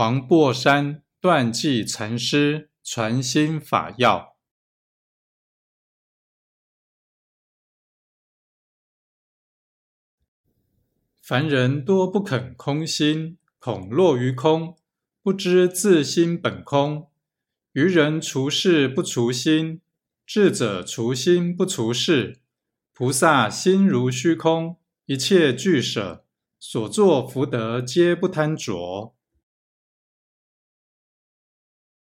黄檗山断际禅师传心法要：凡人多不肯空心，恐落于空，不知自心本空。愚人除事不除心，智者除心不除事。菩萨心如虚空，一切俱舍，所作福德皆不贪着。